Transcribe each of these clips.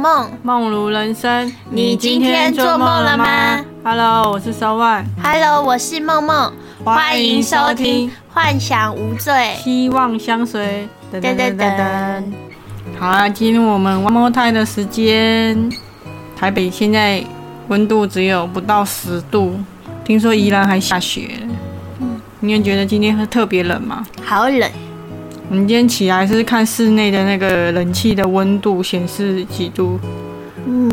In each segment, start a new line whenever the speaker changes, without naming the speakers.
梦，
梦如人生。
你今天做梦了吗
？Hello，我是烧万。
Hello，我是梦梦，
欢迎收听《
幻想无罪》。
希望相随。
噔噔噔。
好啊，进入我们 One More Time 的时间。台北现在温度只有不到十度，听说宜兰还下雪。嗯，你有觉得今天特别冷吗？
好冷。
我们今天起来是看室内的那个冷气的温度显示几度？
嗯，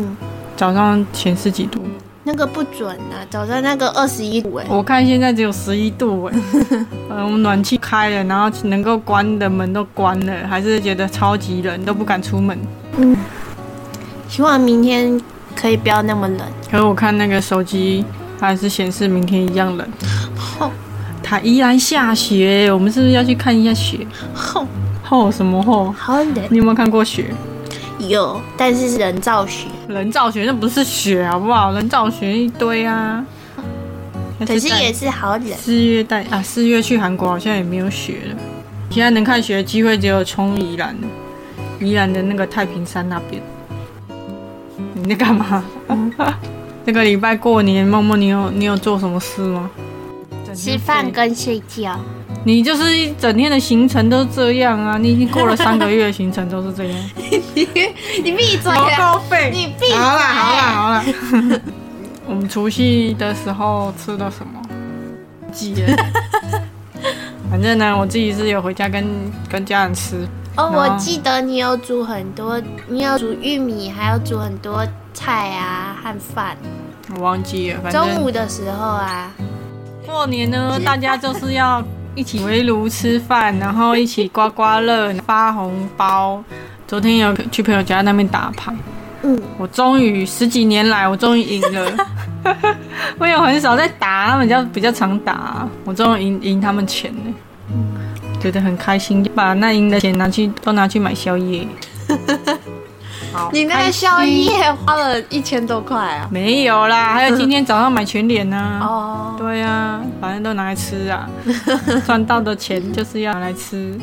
早上显示几度？
那个不准啊，早上那个二十一度哎。
我看现在只有十一度哎。嗯，我们暖气开了，然后能够关的门都关了，还是觉得超级冷，都不敢出门。
嗯，希望明天可以不要那么冷。
可是我看那个手机还是显示明天一样冷。
吼，
它依然下雪，我们是不是要去看一下雪？
吼
吼什么吼？
好冷。
你有没有看过雪？
有，但是是人造雪。
人造雪那不是雪好不好？人造雪一堆啊。
可是也是好冷。
四月带啊，四月去韩国好像也没有雪了。现在能看雪的机会只有冲宜兰，宜兰的那个太平山那边。你在干嘛？嗯、这个礼拜过年，梦梦，你有你有做什么事吗？
吃饭跟睡觉。
你就是一整天的行程都这样啊！你已经过了三个月的行程都是这样。
你 你闭嘴！
高费！
你闭嘴！
好了好了好了。我们除夕的时候吃的什么？记得。反正呢，我自己是有回家跟跟家人吃。
哦，我记得你有煮很多，你有煮玉米，还有煮很多菜啊和饭。
我忘记了，反正
中午的时候啊。
过年呢，大家就是要一起围炉吃饭，然后一起刮刮乐、发红包。昨天有去朋友家那边打牌，
嗯，
我终于十几年来，我终于赢了。我有很少在打，他们家比较常打，我终于赢赢他们钱了，嗯，觉得很开心，把那赢的钱拿去都拿去买宵夜。
你那个宵夜花了一千多块啊？
没有啦，还有今天早上买全脸呢。
哦，
对呀、啊，反正都拿来吃啊，赚到的钱就是要拿来吃。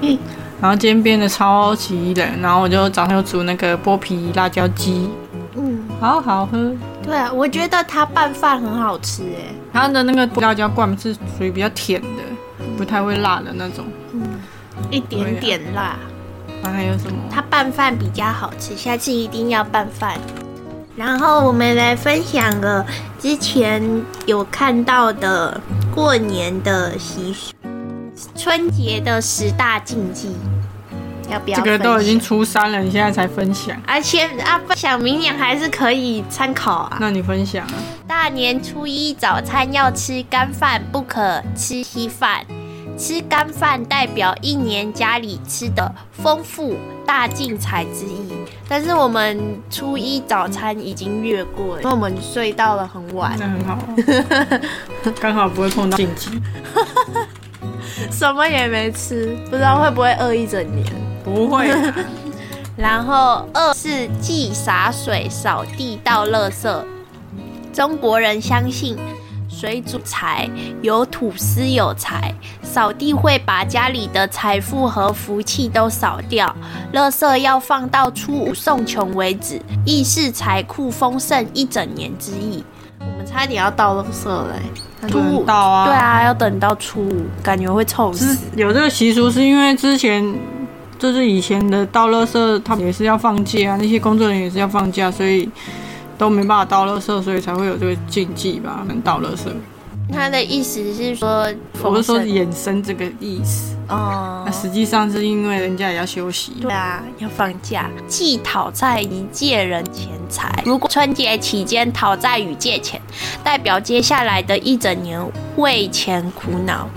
然后今天变得超级冷，然后我就早上又煮那个剥皮辣椒鸡，
嗯，
好好喝。
对啊，我觉得它拌饭很好吃哎，
它的那个辣椒罐是属于比较甜的，不太会辣的那种，
嗯，一点点辣。
那还有什么？
它拌饭比较好吃，下次一定要拌饭。然后我们来分享个之前有看到的过年的习俗，春节的十大禁忌，要不要？
这个都已经初三了，你现在才分享？
而且啊，分享明年还是可以参考啊。
那你分享啊？
大年初一早餐要吃干饭，不可吃稀饭。吃干饭代表一年家里吃的丰富大进财之意，但是我们初一早餐已经越过了，因为我们睡到了很晚。
那很好，刚好不会碰到禁忌。
什么也没吃，不知道会不会饿一整年？
不会、啊。
然后二是忌洒水、扫地、倒垃圾。中国人相信。水煮财，有土司有财。扫地会把家里的财富和福气都扫掉，垃圾要放到初五送穷为止，亦是财库丰盛一整年之意。我们差点要倒垃圾了、欸，
初五到啊，
对啊，要等到初五，感觉会臭死。
有这个习俗是因为之前就是以前的倒垃圾，他们也是要放假，那些工作人员也是要放假，所以。都没办法倒垃圾，所以才会有这个禁忌吧？能倒垃圾。
他的意思是说，
我是说衍生这个意思
哦。
那实际上是因为人家也要休息。
对啊，要放假。既讨债与借人钱财。如果春节期间讨债与借钱，代表接下来的一整年为钱苦恼。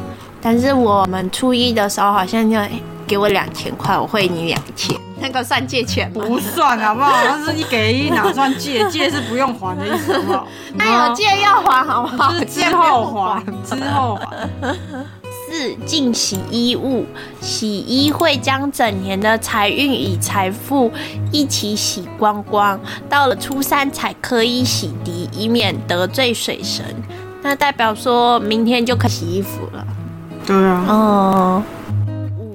但是我们初一的时候好像要给我两千块，我汇你两千。那个算借钱
不算好不好？那是你给一哪算借？借是不用还的意思好不好？
那有借要还好不好？
是之后还，之后还。
四净洗衣物，洗衣会将整年的财运与财富一起洗光光，到了初三才可以洗涤，以免得罪水神。那代表说明天就可以洗衣服了。
对啊。
哦。五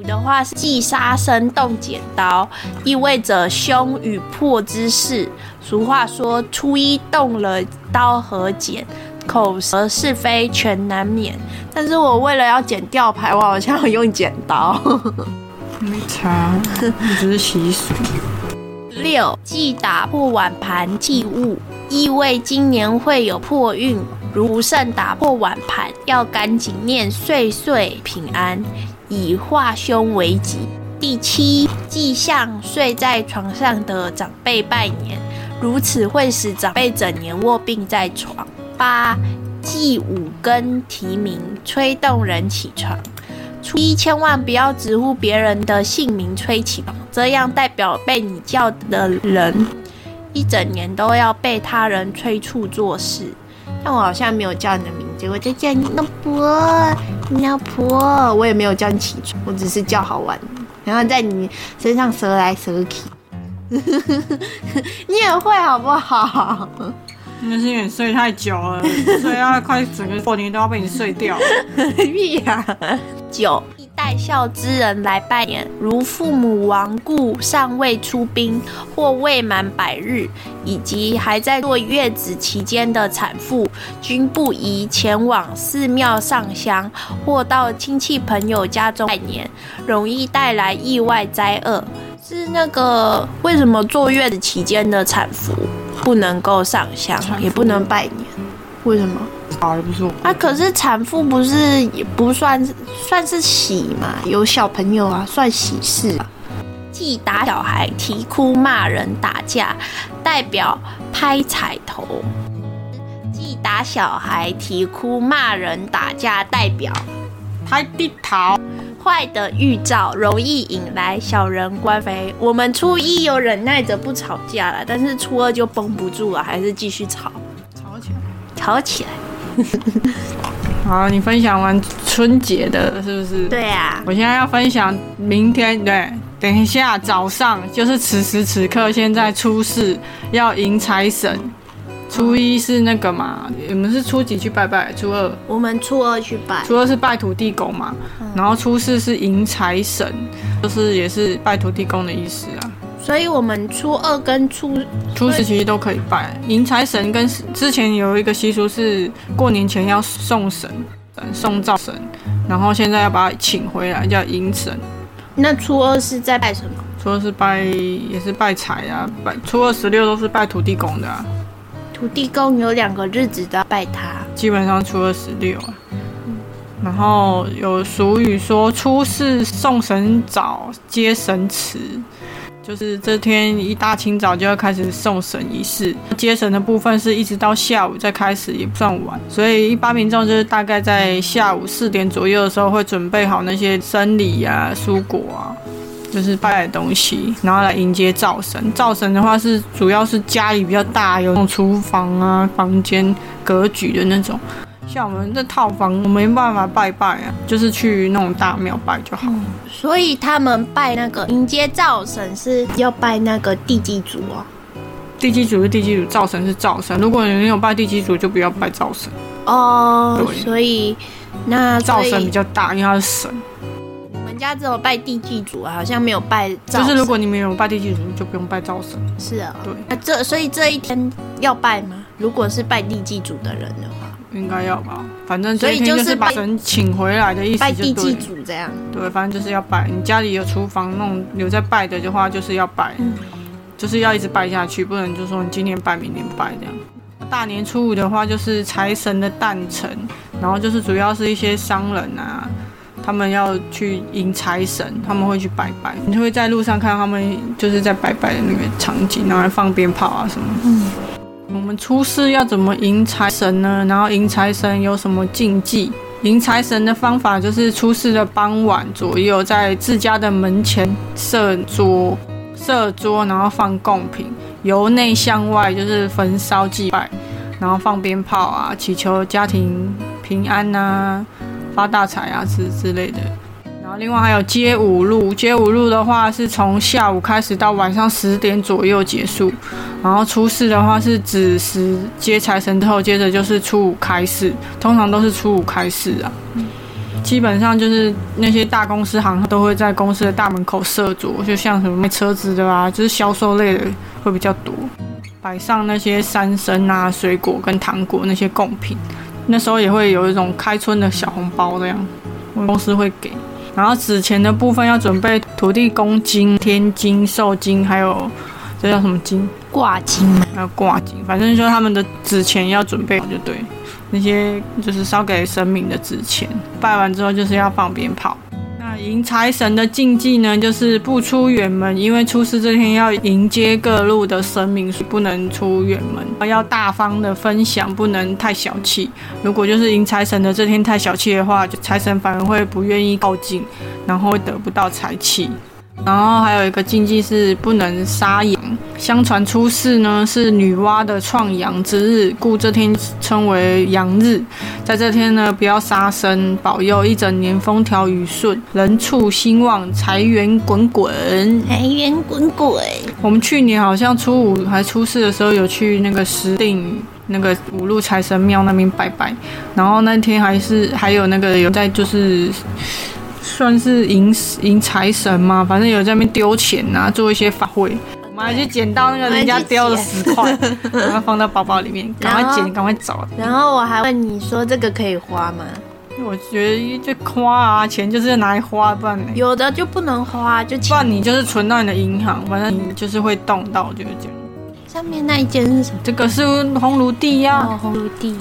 的话是忌杀生动剪刀，意味着凶与破之事。俗话说，初一动了刀和剪，口舌是非全难免。但是我为了要剪吊牌，我好像用剪刀。
没差，只是习俗。
六忌打破碗盘忌物，意味今年会有破运。如不慎打破碗盘，要赶紧念岁岁平安，以化凶为吉。第七，忌向睡在床上的长辈拜年，如此会使长辈整年卧病在床。八，忌五更提名，催动人起床。初一千万不要直呼别人的姓名催起床，这样代表被你叫的人一整年都要被他人催促做事。但我好像没有叫你的名字，我就叫你老婆，老婆，我也没有叫你起床，我只是叫好玩，然后在你身上折来折去。你也会好不好？
那是因为你睡太久了，睡到快整个过年都要被你睡掉。
屁呀！九。待孝之人来拜年，如父母亡故、尚未出殡或未满百日，以及还在坐月子期间的产妇，均不宜前往寺庙上香或到亲戚朋友家中拜年，容易带来意外灾厄。是那个为什么坐月子期间的产妇不能够上香，也不能拜年？为什么？
啊，不是
啊，可是产妇不是也不算算是喜嘛？有小朋友啊，算喜事。既打小孩、啼哭、骂人、打架，代表拍彩头。既打小孩、啼哭、骂人、打架，代表
拍地桃。
坏的预兆，容易引来小人官非。我们初一有忍耐着不吵架了，但是初二就绷不住了，还是继续吵，
吵起来，
吵起来。
好，你分享完春节的，是不是？
对呀。
我现在要分享明天，对，等一下早上就是此时此刻，现在初四要迎财神，初一是那个嘛？你们是初几去拜拜？初二。
我们初二去拜。
初二是拜土地公嘛，然后初四是迎财神，就是也是拜土地公的意思啊。
所以，我们初二跟初
初十其实都可以拜迎财神，跟之前有一个习俗是过年前要送神，送灶神，然后现在要把它请回来，叫迎神。
那初二是在拜什么？
初二是拜也是拜财啊，拜初二十六都是拜土地公的啊。
土地公有两个日子都要拜他，
基本上初二十六啊。然后有俗语说初四送神早，接神迟。就是这天一大清早就要开始送神仪式，接神的部分是一直到下午再开始，也不算晚。所以一般民众就是大概在下午四点左右的时候会准备好那些生礼啊、蔬果啊，就是拜的东西，然后来迎接灶神。灶神的话是主要是家里比较大，有那种厨房啊、房间格局的那种。像我们这套房，我没办法拜拜啊，就是去那种大庙拜就好。
所以他们拜那个迎接灶神是要拜那个地基主啊。
地基主是地基主，灶神是灶神。如果你没有拜地基主，就不要拜灶神。
哦，所以那
灶神比较大，因为他是神。
我们家只有拜地基主啊，好像没有拜。
就是如果你没有拜地基主，就不用拜灶神。
是啊，
对。
那这所以这一天要拜吗？如果是拜地基主的人的话。
应该要吧，反正这一天就是把神请回来的意思，
拜地基主这样。
对，反正就是要拜。你家里有厨房那种留在拜的的话，就是要拜，就是要一直拜下去，不能就说你今天拜，明天拜这样。大年初五的话，就是财神的诞辰，然后就是主要是一些商人啊，他们要去迎财神，他们会去拜拜。你就会在路上看到他们就是在拜拜的那个场景，然后放鞭炮啊什么。嗯。我们初四要怎么迎财神呢？然后迎财神有什么禁忌？迎财神的方法就是初四的傍晚左右，在自家的门前设桌，设桌，然后放贡品，由内向外就是焚烧祭拜，然后放鞭炮啊，祈求家庭平安啊，发大财啊之之类的。然后另外还有街舞路，街舞路的话是从下午开始到晚上十点左右结束。然后初四的话是子时接财神之后，接着就是初五开市，通常都是初五开市啊。基本上就是那些大公司行都会在公司的大门口设桌，就像什么卖车子的啊，就是销售类的会比较多，摆上那些山参啊、水果跟糖果那些贡品。那时候也会有一种开春的小红包这样，我公司会给。然后纸钱的部分要准备土地公金、天金、寿金，还有这叫什么金？
挂金吗，
还有挂金，反正就他们的纸钱要准备好就对。那些就是烧给神明的纸钱，拜完之后就是要放鞭炮。迎财神的禁忌呢，就是不出远门，因为出事这天要迎接各路的神明，不能出远门。要大方的分享，不能太小气。如果就是迎财神的这天太小气的话，就财神反而会不愿意靠近，然后会得不到财气。然后还有一个禁忌是不能杀羊。相传出世呢是女娲的创阳之日，故这天称为阳日。在这天呢，不要杀生，保佑一整年风调雨顺，人畜兴旺，财源滚滚。
财源滚滚。
我们去年好像初五还初四的时候有去那个石定那个五路财神庙那边拜拜，然后那天还是还有那个有在就是。算是迎迎财神嘛？反正有在那边丢钱啊，做一些法会。我们还去捡到那个人家丢的十块，然后放到包包里面，赶快捡，赶快找。
然后我还问你说这个可以花吗？
我觉得就花啊，钱就是要拿来花，不然
有的就不能花，就
不然你就是存到你的银行，反正你就是会动到，就是这样。
上面那一件是什么？
这个是红炉地呀，
红炉地。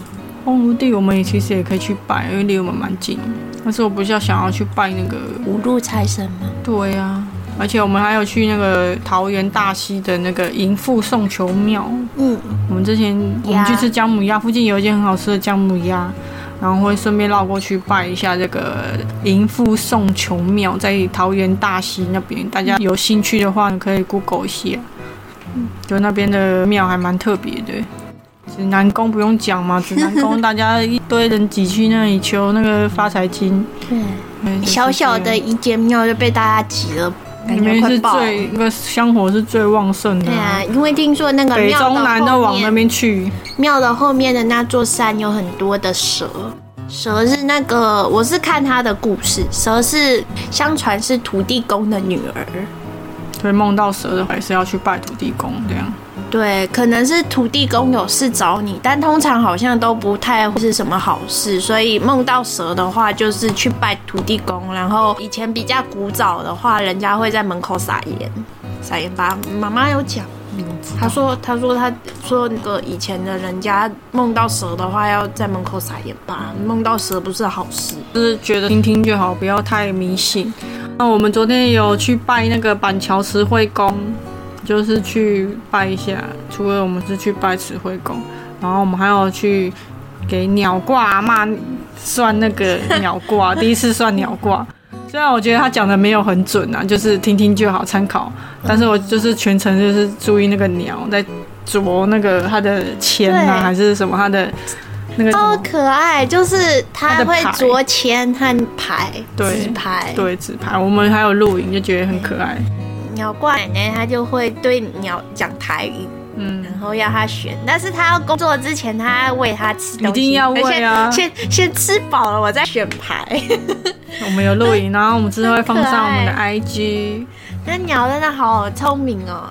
红炉地我们也其实也可以去拜，因为离我们蛮近。但是我不是要想要去拜那个
五路财神吗？
对呀，而且我们还有去那个桃园大溪的那个迎富送球庙。嗯，我们之前我们去吃姜母鸭，附近有一间很好吃的姜母鸭，然后会顺便绕过去拜一下这个迎富送球庙，在桃园大溪那边。大家有兴趣的话，可以 Google 一下，就那边的庙还蛮特别的。指南宫不用讲嘛，指南宫大家一堆人挤去那里求那个发财金。
对，小小的一间庙就被大家挤了，
里面是最那个香火是最旺盛的。
对啊，因为听说那个
北中南都往那边去。
庙的后面的那座山有很多的蛇，蛇是那个我是看他的故事，蛇是相传是土地公的女儿。
所以梦到蛇的还，是要去拜土地公这样。
对，可能是土地公有事找你，但通常好像都不太是什么好事。所以梦到蛇的话，就是去拜土地公。然后以前比较古早的话，人家会在门口撒盐，撒盐巴。妈妈有讲，他说，他说，他说那个以前的人家梦到蛇的话，要在门口撒盐巴。梦到蛇不是好事，
就是觉得听听就好，不要太迷信。那我们昨天有去拜那个板桥慈惠宫。就是去拜一下，除了我们是去拜慈惠宫，然后我们还要去给鸟卦阿妈算那个鸟卦，第一次算鸟卦。虽然我觉得他讲的没有很准啊，就是听听就好参考，但是我就是全程就是注意那个鸟在啄那个它的签啊，还是什么它的那个
超可爱，就是它会啄签和牌，纸牌，
对纸牌，我们还有录影，就觉得很可爱。
鸟怪奶奶，她就会对鸟讲台语，嗯，然后要他选，但是他要工作之前，他要喂它吃东
西，一定要喂啊，
先先吃饱了，我再选牌。
我们有录影，然后我们之后会放上我们的 IG。
那鸟真的好聪明哦，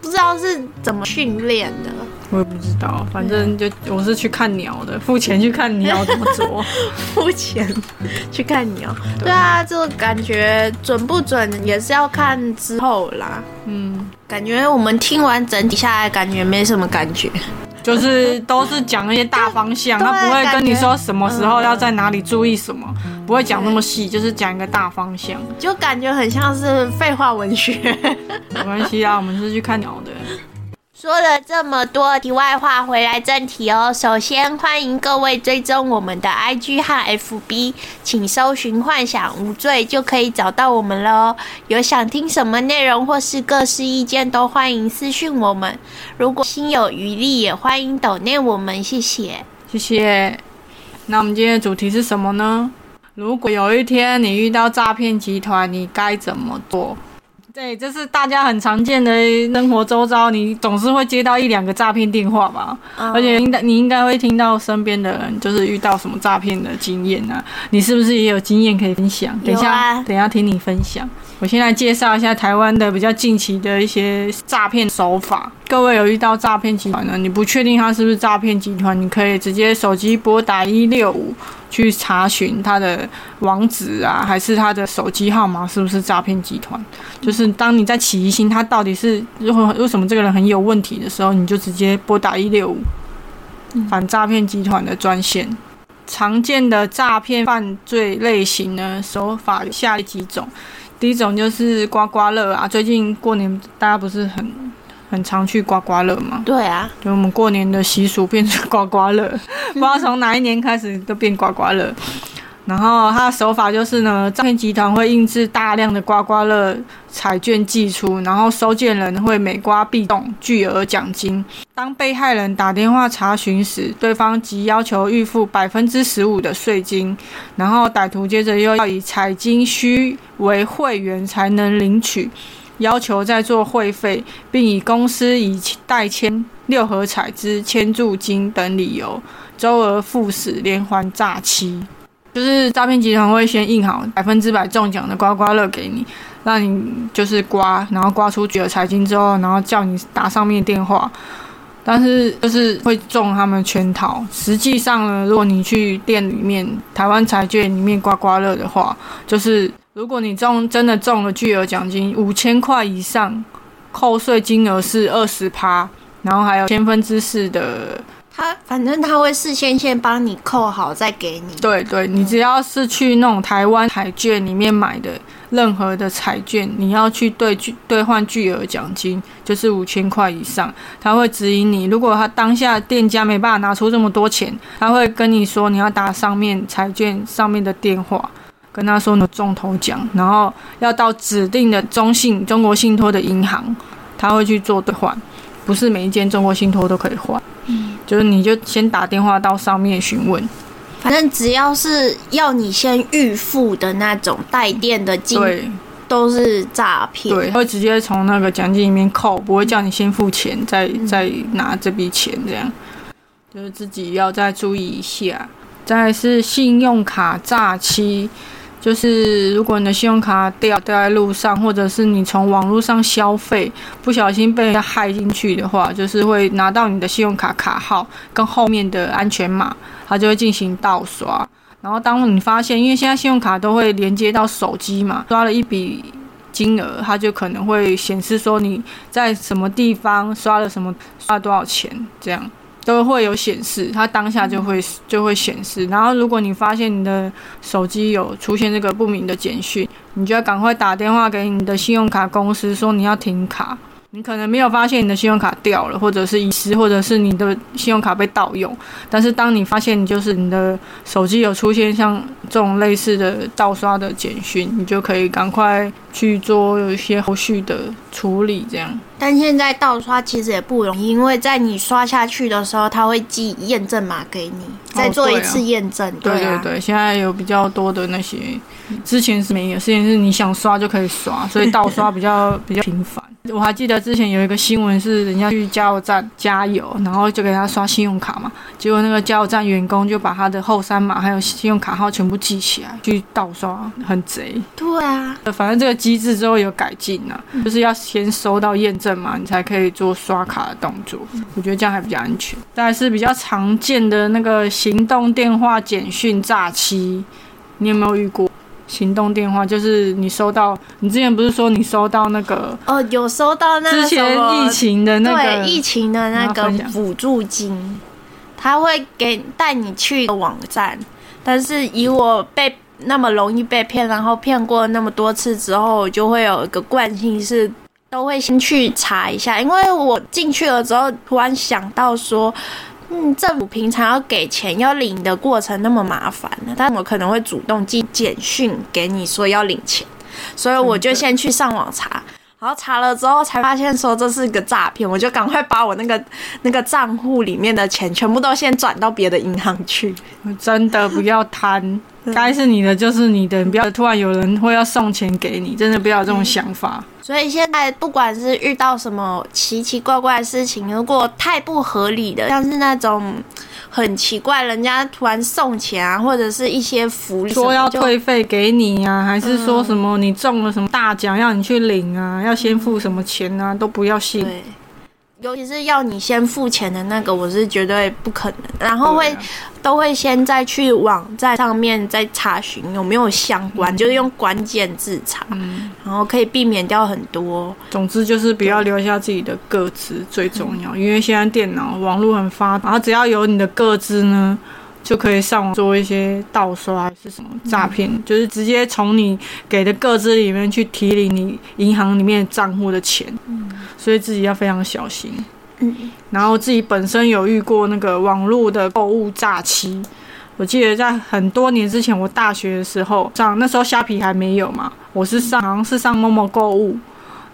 不知道是怎么训练的。
我也不知道，反正就我是去看鸟的，付钱去看鸟怎么做，
付钱去看鸟。对啊，这个感觉准不准也是要看之后啦。嗯，感觉我们听完整体下来，感觉没什么感觉，
就是都是讲那些大方向，他不会跟你说什么时候要在哪里注意什么，不会讲那么细，就是讲一个大方向，
就感觉很像是废话文学。
没关系啊，我们是去看鸟的。
说了这么多题外话，回来正题哦。首先欢迎各位追踪我们的 IG 和 FB，请搜寻“幻想无罪”就可以找到我们了哦。有想听什么内容或是各式意见，都欢迎私讯我们。如果心有余力，也欢迎抖念我们，谢谢，
谢谢。那我们今天的主题是什么呢？如果有一天你遇到诈骗集团，你该怎么做？对，这是大家很常见的生活周遭，你总是会接到一两个诈骗电话吧？
嗯
而且应该你应该会听到身边的人就是遇到什么诈骗的经验啊？你是不是也有经验可以分享？等一下，
啊
等一下听你分享。我先来介绍一下台湾的比较近期的一些诈骗手法。各位有遇到诈骗集团呢？你不确定他是不是诈骗集团，你可以直接手机拨打一六五去查询他的网址啊，还是他的手机号码是不是诈骗集团。就是当你在起疑心，他到底是如何为什么这个人很有问题的时候，你就直接拨打一六五反诈骗集团的专线。常见的诈骗犯罪类型呢，手法有下列几种。第一种就是刮刮乐啊，最近过年大家不是很很常去刮刮乐吗？
对啊，
就我们过年的习俗变成刮刮乐，不知道从哪一年开始都变刮刮乐。然后他的手法就是呢，诈骗集团会印制大量的刮刮乐彩券寄出，然后收件人会每刮必中巨额奖金。当被害人打电话查询时，对方即要求预付百分之十五的税金，然后歹徒接着又要以彩金需为会员才能领取，要求再做会费，并以公司已代签六合彩之签注金等理由，周而复始，连环诈欺。就是诈骗集团会先印好百分之百中奖的刮刮乐给你，让你就是刮，然后刮出巨额彩金之后，然后叫你打上面电话，但是就是会中他们圈套。实际上呢，如果你去店里面台湾彩券里面刮刮乐的话，就是如果你中真的中了巨额奖金五千块以上，扣税金额是二十趴，然后还有千分之四的
他反正他会事先先帮你扣好再给你。
对对，你只要是去那种台湾彩券里面买的任何的彩券，你要去兑巨兑换巨额奖金，就是五千块以上，他会指引你。如果他当下店家没办法拿出这么多钱，他会跟你说你要打上面彩券上面的电话。跟他说你有中头奖，然后要到指定的中信中国信托的银行，他会去做兑换，不是每一间中国信托都可以换。嗯，就是你就先打电话到上面询问，
反正只要是要你先预付的那种带电的金，
对
都是诈骗。
对，会直接从那个奖金里面扣，不会叫你先付钱，再再拿这笔钱，这样就是自己要再注意一下。再来是信用卡诈欺，就是如果你的信用卡掉掉在路上，或者是你从网络上消费，不小心被人家害进去的话，就是会拿到你的信用卡卡号跟后面的安全码，它就会进行盗刷。然后当你发现，因为现在信用卡都会连接到手机嘛，刷了一笔金额，它就可能会显示说你在什么地方刷了什么，刷了多少钱，这样都会有显示，它当下就会就会显示。然后如果你发现你的手机有出现这个不明的简讯，你就要赶快打电话给你的信用卡公司说你要停卡。你可能没有发现你的信用卡掉了，或者是遗失，或者是你的信用卡被盗用。但是当你发现你就是你的手机有出现像这种类似的盗刷的简讯，你就可以赶快去做一些后续的处理，这样。
但现在盗刷其实也不容易，因为在你刷下去的时候，他会寄验证码给你，再做一次验证。啊，
对对对，现在有比较多的那些，之前是没有，之前是你想刷就可以刷，所以盗刷比较 比较频繁。我还记得之前有一个新闻是人家去加油站加油，然后就给他刷信用卡嘛，结果那个加油站员工就把他的后三码还有信用卡号全部记起来去盗刷，很贼。
对啊，
反正这个机制之后有改进啊，就是要先收到验证码，你才可以做刷卡的动作。我觉得这样还比较安全。再是比较常见的那个行动电话简讯诈欺，你有没有遇过？行动电话就是你收到，你之前不是说你收到那个
哦，有收到那个
之前疫情的那个
对疫情的那个补助金，他会给带你去一个网站，但是以我被那么容易被骗，然后骗过那么多次之后，我就会有一个惯性是。都会先去查一下，因为我进去了之后，突然想到说，嗯，政府平常要给钱要领的过程那么麻烦，但我可能会主动寄简讯给你说要领钱，所以我就先去上网查，然后查了之后才发现说这是个诈骗，我就赶快把我那个那个账户里面的钱全部都先转到别的银行去。
真的不要贪，该是你的就是你的，你不要突然有人会要送钱给你，真的不要有这种想法。
所以现在不管是遇到什么奇奇怪怪的事情，如果太不合理的，像是那种很奇怪，人家突然送钱啊，或者是一些福利，
说要退费给你啊，还是说什么你中了什么大奖要你去领啊，要先付什么钱啊，都不要信。
对，尤其是要你先付钱的那个，我是绝对不可能。然后会、
啊
都会先再去网站上面再查询有没有相关，就是用关键字查，
嗯，
然后可以避免掉很多。
总之就是不要留下自己的个资最重要，因为现在电脑网络很发达，然后只要有你的个资呢，就可以上网做一些盗刷还是什么诈骗，就是直接从你给的个资里面去提领你银行里面账户的钱，所以自己要非常小心。
嗯，
然后自己本身有遇过那个网络的购物诈欺。我记得在很多年之前，我大学的时候上那时候虾皮还没有嘛，我是上好像是上某某购物，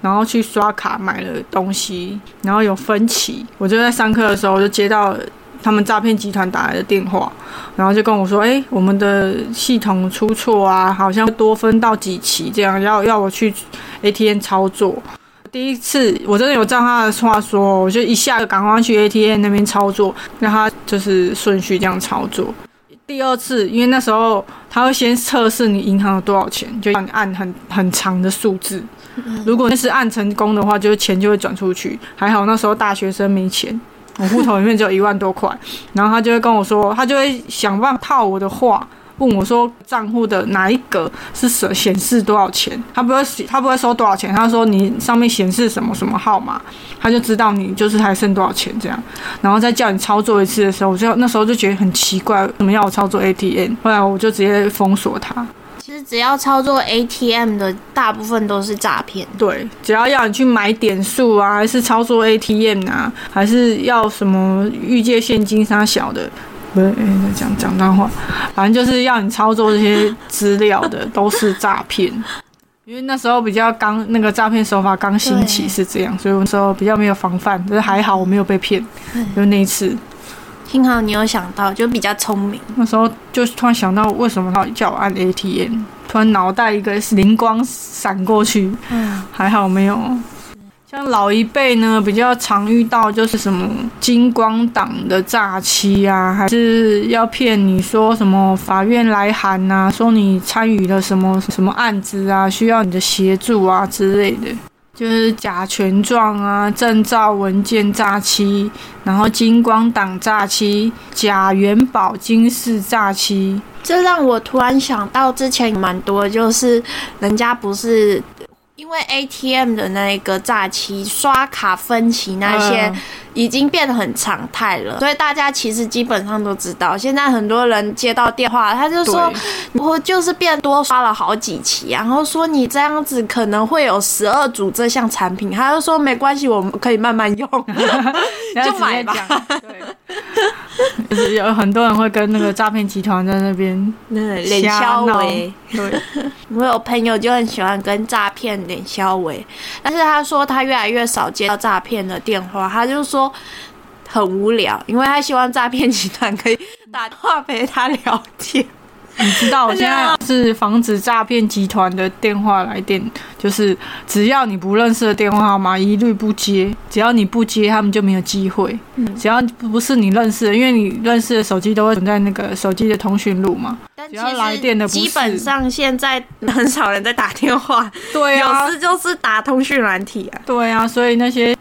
然后去刷卡买了东西，然后有分歧，我就在上课的时候我就接到他们诈骗集团打来的电话，然后就跟我说，哎，我们的系统出错啊，好像多分到几期这样，要要我去 ATM 操作。第一次我真的有照他的话说，我就一下就赶快去 ATM 那边操作，让他就是顺序这样操作。第二次，因为那时候他会先测试你银行有多少钱，就让你按很很长的数字。如果那是按成功的话，就是钱就会转出去。还好那时候大学生没钱，我户头里面只有一万多块，然后他就会跟我说，他就会想办法套我的话。问我说账户的哪一个是显显示多少钱？他不会他不会说多少钱，他说你上面显示什么什么号码，他就知道你就是还剩多少钱这样，然后再叫你操作一次的时候，我就那时候就觉得很奇怪，为什么要我操作 ATM？后来我就直接封锁他。
其实只要操作 ATM 的，大部分都是诈骗。
对，只要要你去买点数啊，还是操作 ATM 啊，还是要什么预借现金啥小的，不是，哎、讲讲脏话，反正就是要你操作这些资料的，都是诈骗。因为那时候比较刚那个诈骗手法刚兴起是这样，所以我那时候比较没有防范，但是还好我没有被骗，就那一次。
幸好你有想到，就比较聪明。
那时候就突然想到，为什么他叫我按 ATM？突然脑袋一个灵光闪过去，
嗯，
还好没有。像老一辈呢，比较常遇到就是什么金光党的诈欺啊，还是要骗你说什么法院来函啊、说你参与了什么什么案子啊，需要你的协助啊之类的。就是甲醛状啊、证照文件诈欺，然后金光党诈欺、假元宝金饰诈欺，
这让我突然想到，之前蛮多，就是人家不是因为 ATM 的那个诈欺、刷卡分期那些，
嗯
已经变得很常态了，所以大家其实基本上都知道。现在很多人接到电话，他就说我就是变多刷了好几期，然后说你这样子可能会有十二组这项产品，他就说没关系，我们可以慢慢用。就买吧。
对，就是有很多人会跟那个诈骗集团在那边
脸
瞎闹
消维。
对，
我有朋友就很喜欢跟诈骗脸消维，但是他说他越来越少接到诈骗的电话，他就说很无聊，因为他希望诈骗集团可以打电话陪他聊天。
你知道我现在是防止诈骗集团的电话来电，就是只要你不认识的电话号码，一律不接。只要你不接，他们就没有机会。
嗯
只要不是你认识的，因为你认识的手机都会存在那个手机的通讯录嘛。
但
只要来电的
基本上现在很少人在打电话，
对啊
有，时就是打通讯软体啊。
对啊，所以那些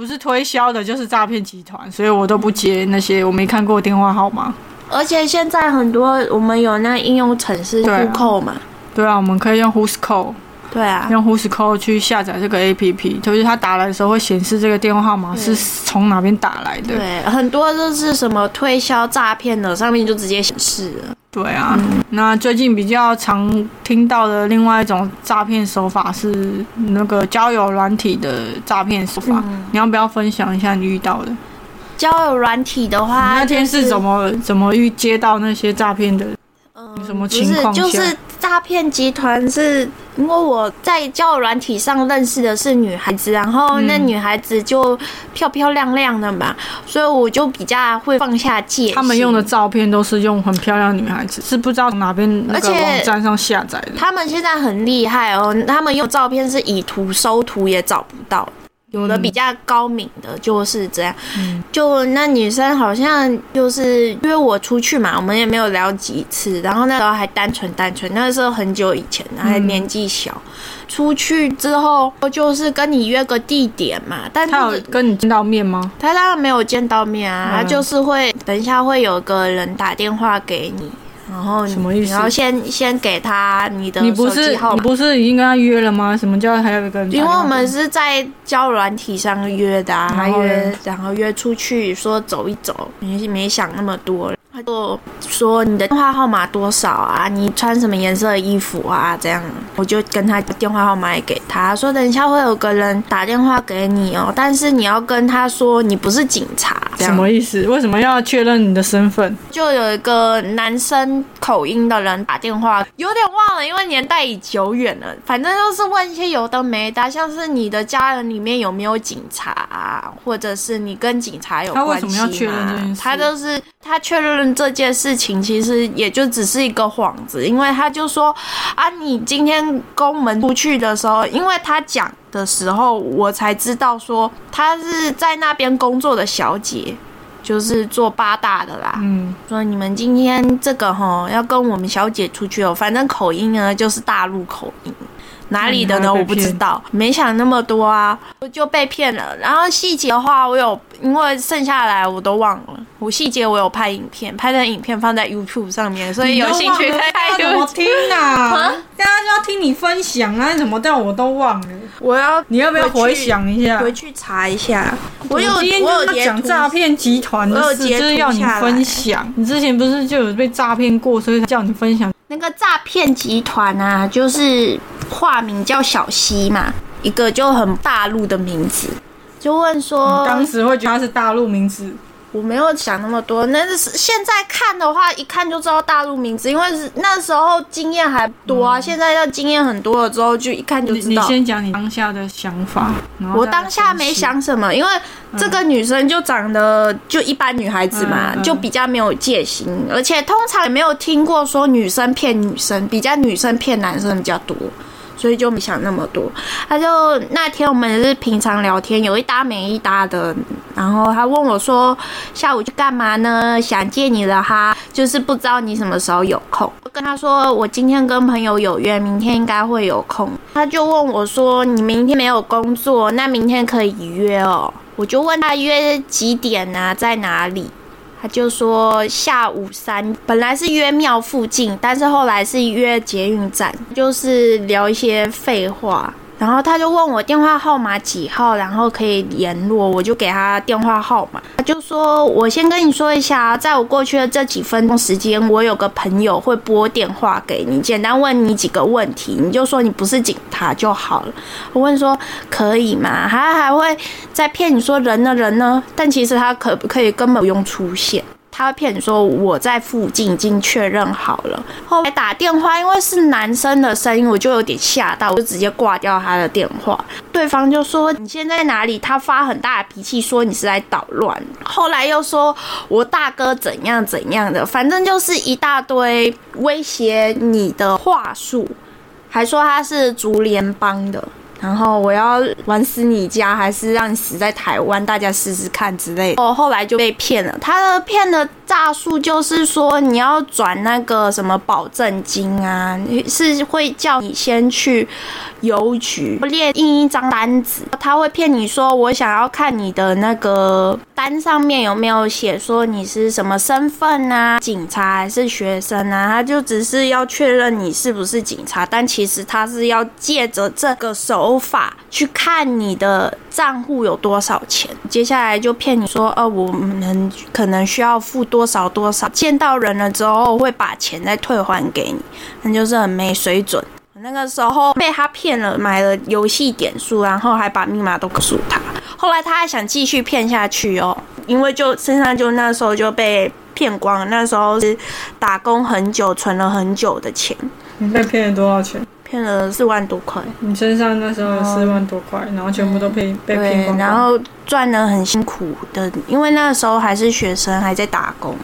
不是推销的，就是诈骗集团，所以我都不接那些我没看过电话号码。
而且现在很多我们有那应用程式
对啊。
户扣嘛，
对啊，我们可以用 Who's Call，
对啊，
用 Who's Call 去下载这个 APP，就是他打来的时候会显示这个电话号码是从哪边打来的。
对，很多都是什么推销诈骗的，上面就直接显示了。
对啊，那最近比较常听到的另外一种诈骗手法是那个交友软体的诈骗手法。
嗯
你要不要分享一下你遇到的？
交友软体的话，
那天
是
怎么怎么遇接到那些诈骗的？
嗯
什么情况
就是诈骗集团是因为我在交友软体上认识的是女孩子，然后那女孩子就漂漂亮亮的嘛，所以我就比较会放下戒心。
他们用的照片都是用很漂亮的女孩子，是不知道哪边那个网站上下载的。
他们现在很厉害哦，他们用照片是以图搜图也找不到。有的比较高明的就是这样，就那女生好像就是约我出去嘛，我们也没有聊几次，然后那时候还单纯单纯，那时候很久以前，还年纪小，出去之后就是跟你约个地点嘛，但
他有
是
跟你见到面吗？
他当然没有见到面啊，他就是会等一下会有个人打电话给你，然后你
什么意思
你要先先给他你的
你不是
手机号码。
你不是已经跟他约了吗？什么叫还有一个人打电话给你？
因为我们是在交软体上约的、啊，
然后
约然后约出去说走一走，没没想那么多，他就说你的电话号码多少啊？你穿什么颜色的衣服啊？这样我就跟他电话号码也给他，说等一下会有个人打电话给你哦，但是你要跟他说你不是警察，
什么意思？为什么要确认你的身份？
就有一个男生口音的人打电话，有点忘了，因为年代已久远了。反正就是问一些有的没的，像是你的家人里面有没有警察、啊，或者是你跟警察有
他为
关系吗？
什么要确认这件事
他就是他确认这件事情，其实也就只是一个幌子，因为他就说啊，你今天公门出去的时候，因为他讲的时候，我才知道说他是在那边工作的小姐。就是做八大的啦，
嗯，
说你们今天这个哈要跟我们小姐出去哦，反正口音呢就是大陆口音，哪里的呢我不知道，没想那么多啊，我就被骗了。然后细节的话，我有因为剩下来我都忘了，我细节我有拍影片，拍的影片放在 YouTube 上面，所以有兴趣可以看
怎么。听啊？大家就要听你分享啊！你怎么但我都忘了？
我要
你要不要回想一下？
回去查一下，我有我有
讲诈骗集团的事，就是要你分享。你之前不是就有被诈骗过，所以才叫你分享？
那个诈骗集团啊，就是化名叫小西嘛，一个就很大陆的名字，就问说，
当时会觉得他是大陆名字，
我没有想那么多，那是现在看的话，一看就知道大陆名字，因为是那时候经验还多啊，现在要经验很多了之后，就一看就
你你
知道。
先讲你当下的想法。
我当下没，想什么，因为这个女生就长得就一般女孩子嘛，就比较没有戒心，而且通常也没有听过说女生骗女生，比较女生骗男生比较多。所以就没想那么多，他就那天我们也是平常聊天，有一搭没一搭的，然后他问我说下午去干嘛呢？想见你了哈，就是不知道你什么时候有空。我跟他说我今天跟朋友有约，明天应该会有空。他就问我说你明天没有工作，那明天可以约哦。我就问他约几点啊，在哪里？他就说下午三，本来是约庙附近，但是后来是约捷运站，就是聊一些废话。然后他就问我电话号码几号，然后可以联络，我就给他电话号码。他就说：“我先跟你说一下，在我过去的这几分钟时间，我有个朋友会拨电话给你，简单问你几个问题，你就说你不是警察就好了。”我问说：“可以吗？”他还会再骗你说人呢人呢，但其实他可不可以根本不用出现。他会骗你说我在附近已经确认好了，后来打电话，因为是男生的声音，我就有点吓到，我就直接挂掉他的电话。对方就说你现在在哪里？他发很大的脾气，说你是来捣乱。后来又说我大哥怎样怎样的，反正就是一大堆威胁你的话术，还说他是竹联帮的。然后我要玩死你家，还是让你死在台湾？大家试试看之类的。哦，后来就被骗了。他的骗的诈术就是说，你要转那个什么保证金啊，是会叫你先去邮局列印一张单子，他会骗你说，我想要看你的那个单上面有没有写说你是什么身份啊，警察还是学生啊？他就只是要确认你是不是警察，但其实他是要借着这个手法去看你的账户有多少钱，接下来就骗你说，呃，我们可能需要付多少多少，见到人了之后会把钱再退还给你，那就是很没水准。那个时候被他骗了，买了游戏点数，然后还把密码都告诉他。后来他还想继续骗下去哦，因为就身上就那时候就被骗光了。那时候是打工很久，存了很久的钱，
你被骗了多少钱？
骗了四万多块。
你身上那时候有四万多块，然后全部都被被骗。
然后赚的很辛苦的，因为那个时候还是学生，还在打工。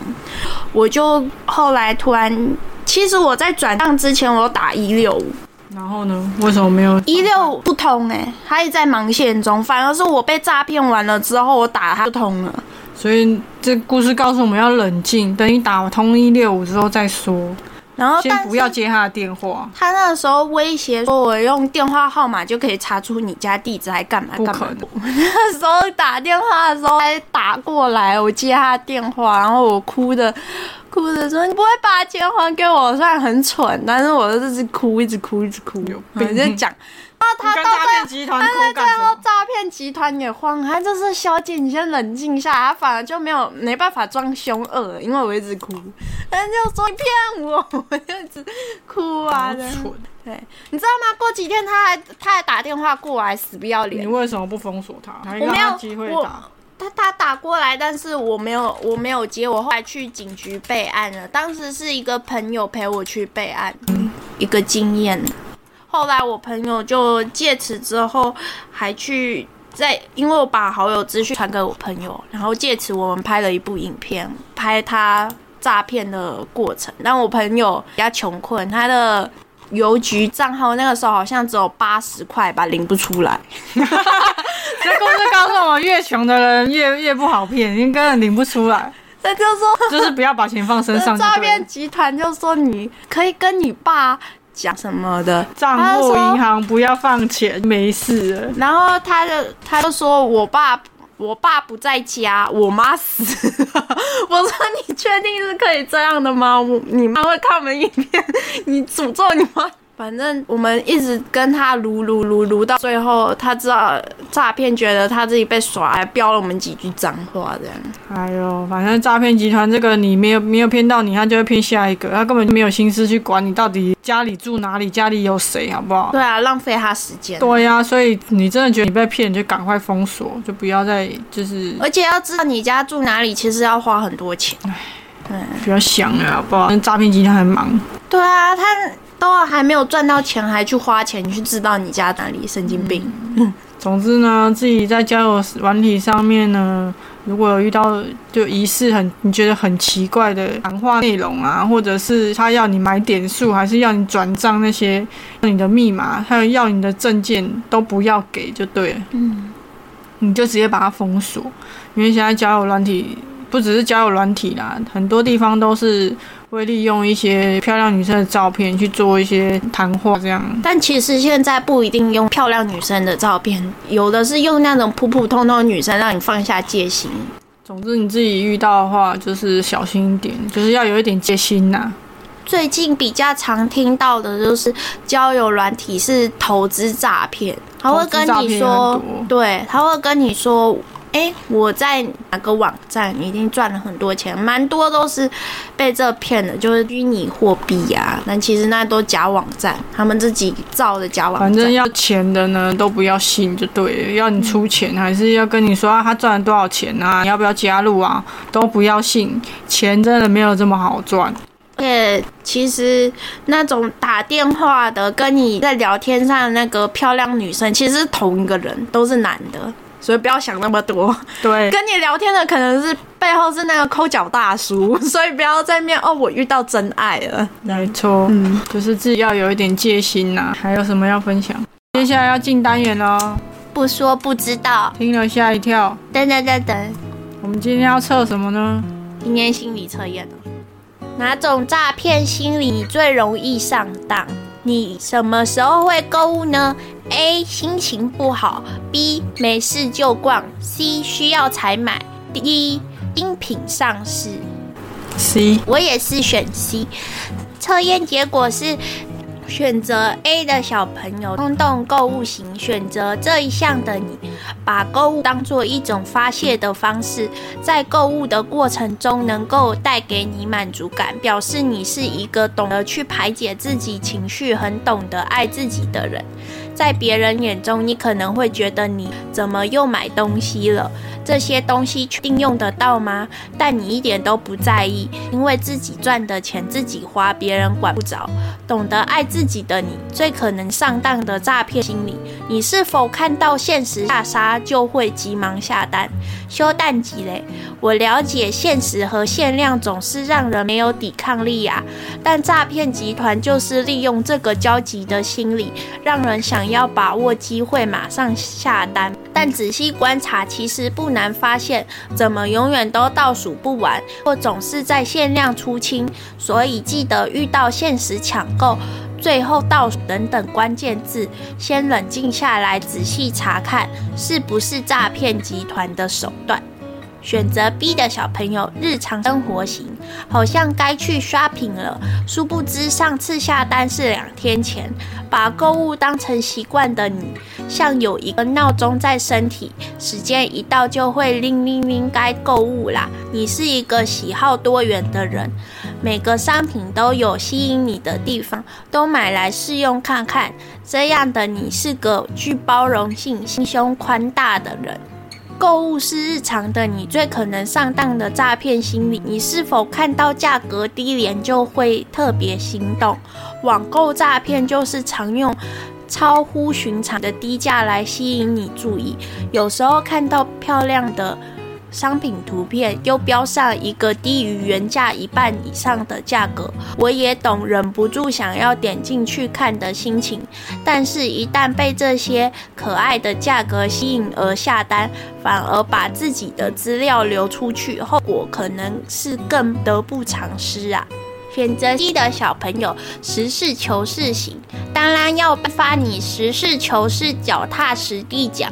我就后来突然，其实我在转账之前，我有打一六五，
然后呢？为什么没有？
一六不通哎、他也在忙线中，反而是我被诈骗完了之后，我打他就通了。
所以这故事告诉我们要冷静，等你打通一六五之后再说，
然后
先不要接他的电话。
他那个时候威胁说，我用电话号码就可以查出你家地址，还干嘛干嘛。那时候打电话的时候还打过来，我接他的电话，然后我哭的哭的说：“你不会把钱还给我？”虽然很蠢，但是我就是哭，一直哭，一直哭，
有
我
病
就讲。他
跟
到最后
诈骗集团
但
哭干什
是最后？诈骗集团也慌，他就是小姐，你先冷静下来，他反而就没有没办法装凶恶，因为我一直哭，他就说你骗我，我就一直哭啊！对，你知道吗？过几天他还他还打电话过来，死不要脸你。
为什么不封锁他？还
我没有
机会
我
打？
他他打过来，但是我没有我没有接，我后来去警局备案了。当时是一个朋友陪我去备案，一个经验。后来我朋友就借此之后还去在，因为我把好友资讯传给我朋友，然后借此我们拍了一部影片，拍他诈骗的过程。但我朋友比较穷困，他的邮局账号那个时候好像只有八十块吧，领不出来。
这故事告诉我们，越穷的人越越不好骗，你根本领不出来，
他就说。
就是不要把钱放身上就
诈骗。集团就说你可以跟你爸讲什么的，
账户银行不要放钱，没事了。
然后他就他就说我爸我爸不在家，我妈死了。我说你确定是可以这样的吗？我你妈会看我们影片，你诅咒你妈。反正我们一直跟他撸撸撸撸到最后，他知道诈骗，觉得他自己被耍，还飙了我们几句脏话，这样。
哎呦，反正诈骗集团这个你没有没有骗到你，他就会骗下一个，他根本就没有心思去管你到底家里住哪里，家里有谁，好不好？
对啊，浪费他时间。
对呀、所以你真的觉得你被骗，你就赶快封锁，就不要再就是
而且要知道你家住哪里，其实要花很多钱。
对不要想了，好不好？那诈骗集团很忙，
对啊，他都还没有赚到钱，还去花钱去知道你家哪里，神经病。
总之呢，自己在交友软体上面呢，如果有遇到就疑似很你觉得很奇怪的谈话内容啊，或者是他要你买点数，还是要你转账那些，要你的密码，还有要你的证件，都不要给就对了。
嗯，
你就直接把它封锁，因为现在交友软体不只是交友软体啦，很多地方都是会利用一些漂亮女生的照片去做一些谈话，这样。
但其实现在不一定用漂亮女生的照片，有的是用那种普普通通的女生，让你放下戒心。
总之你自己遇到的话，就是小心一点，就是要有一点戒心呐、
最近比较常听到的就是交友软体是投资诈骗，他会跟你说，对，他会跟你说，哎，我在哪个网站已经赚了很多钱，蛮多都是被这骗的，就是虚拟货币呀、但其实那都假网站，他们自己造的假网站。
反正要钱的呢，都不要信就对了。要你出钱，还是要跟你说啊，他赚了多少钱啊？你要不要加入啊？都不要信，钱真的没有这么好赚。
而且其实那种打电话的，跟你在聊天上的那个漂亮女生，其实是同一个人，都是男的，所以不要想那么多。
对，
跟你聊天的可能是背后是那个抠脚大叔，所以不要在面哦，我遇到真爱了。
没错，嗯，就是自己要有一点戒心呐、还有什么要分享？接下来要进单元喽，
不说不知道，
听了吓一跳。
等等等等，
我们今天要测什么呢？
今天心理测验了。哪种诈骗心理你最容易上当？你什么时候会购物呢？A. 心情不好，B. 没事就逛，C. 需要才买，D. 精品上市。
C，
我也是选 C。测验结果是选择 A 的小朋友冲动购物型，选择这一项的你，把购物当做一种发泄的方式，在购物的过程中能够带给你满足感，表示你是一个懂得去排解自己情绪、很懂得爱自己的人。在别人眼中，你可能会觉得你怎么又买东西了？这些东西确定用得到吗？但你一点都不在意，因为自己赚的钱自己花，别人管不着。懂得爱自己的你，最可能上当的诈骗心理。你是否看到现实下杀就会急忙下单？修蛋几嘞？我了解现实和限量总是让人没有抵抗力呀，但诈骗集团就是利用这个焦急的心理，让人想要把握机会马上下单。但仔细观察，其实不难发现，怎么永远都倒数不完，或总是在限量出清。所以记得遇到限时抢购、最后倒数等等关键字，先冷静下来，仔细查看是不是诈骗集团的手段。选择 B 的小朋友，日常生活型，好像该去 shopping 了，殊不知上次下单是两天前。把购物当成习惯的你，像有一个闹钟在身体，时间一到就会铃铃铃，该购物啦。你是一个喜好多元的人，每个商品都有吸引你的地方，都买来试用看看。这样的你是个具包容性、心胸宽大的人。购物是日常的，你最可能上当的诈骗心理。你是否看到价格低廉就会特别心动？网购诈骗就是常用超乎寻常的低价来吸引你注意。有时候看到漂亮的。商品图片又标上一个低于原价一半以上的价格，我也懂忍不住想要点进去看的心情。但是，一旦被这些可爱的价格吸引而下单，反而把自己的资料流出去，后果可能是更得不偿失啊！选择 D 的小朋友，实事求是型，当然要发你实事求是、脚踏实地讲。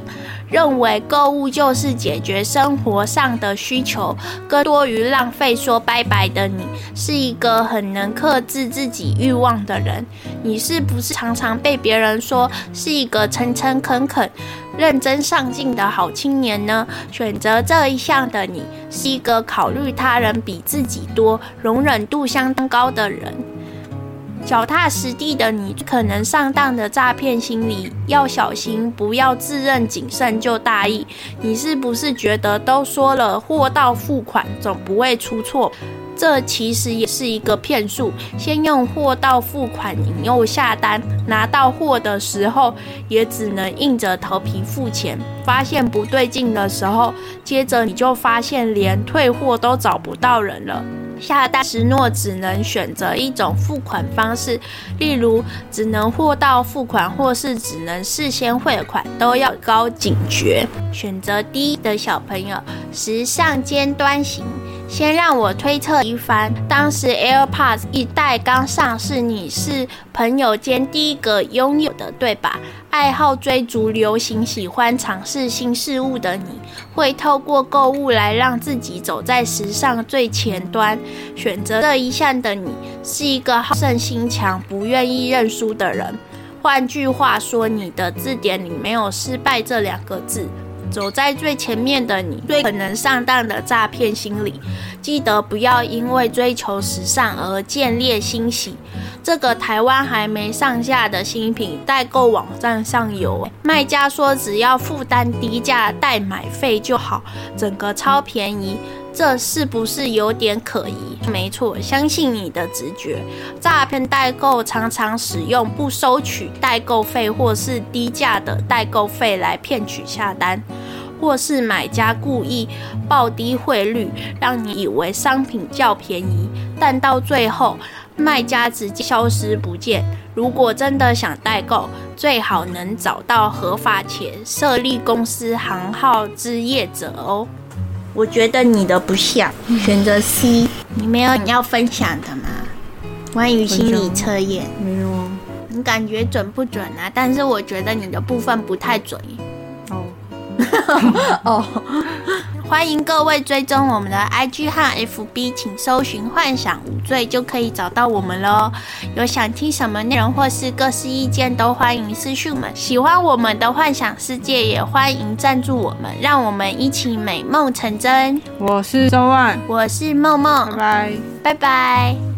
认为购物就是解决生活上的需求，更多于浪费。说拜拜的你，是一个很能克制自己欲望的人。你是不是常常被别人说是一个诚诚恳恳、认真上进的好青年呢？选择这一项的你，是一个考虑他人比自己多、容忍度相当高的人。脚踏实地的你，可能上当的诈骗心理要小心，不要自认谨慎就大意。你是不是觉得都说了货到付款，总不会出错？这其实也是一个骗术，先用货到付款引诱下单，拿到货的时候也只能硬着头皮付钱。发现不对劲的时候，接着你就发现连退货都找不到人了。下单时诺只能选择一种付款方式，例如只能货到付款，或是只能事先汇款，都要高警觉。选择低的小朋友，时尚尖端型。先让我推测一番，当时 AirPods 一代刚上市，你是朋友间第一个拥有的，对吧？爱好追逐流行、喜欢尝试新事物的你，会透过购物来让自己走在时尚最前端。选择这一项的你，是一个好胜心强、不愿意认输的人。换句话说，你的字典里没有“失败”这两个字。走在最前面的你，最可能上当的诈骗心理，记得不要因为追求时尚而建立欣喜。这个台湾还没上架的新品，代购网站上有，卖家说只要负担低价代买费就好，整个超便宜，这是不是有点可疑？没错，相信你的直觉。诈骗代购常常使用不收取代购费或是低价的代购费来骗取下单。或是买家故意报低汇率，让你以为商品较便宜，但到最后卖家直接消失不见。如果真的想代购，最好能找到合法且设立公司行号之业者哦。我觉得你的不像，选择 C。你没有你要分享的吗？关于心理测验，
没有。
你感觉准不准啊？但是我觉得你的部分不太准。哦，欢迎各位追踪我们的 IG 和 FB，请搜寻“幻想无罪”就可以找到我们喽。有想听什么内容或是各式意见，都欢迎私讯我们。喜欢我们的幻想世界，也欢迎赞助我们，让我们一起美梦成真。
我是周万，
我是梦梦，
拜拜，
拜拜。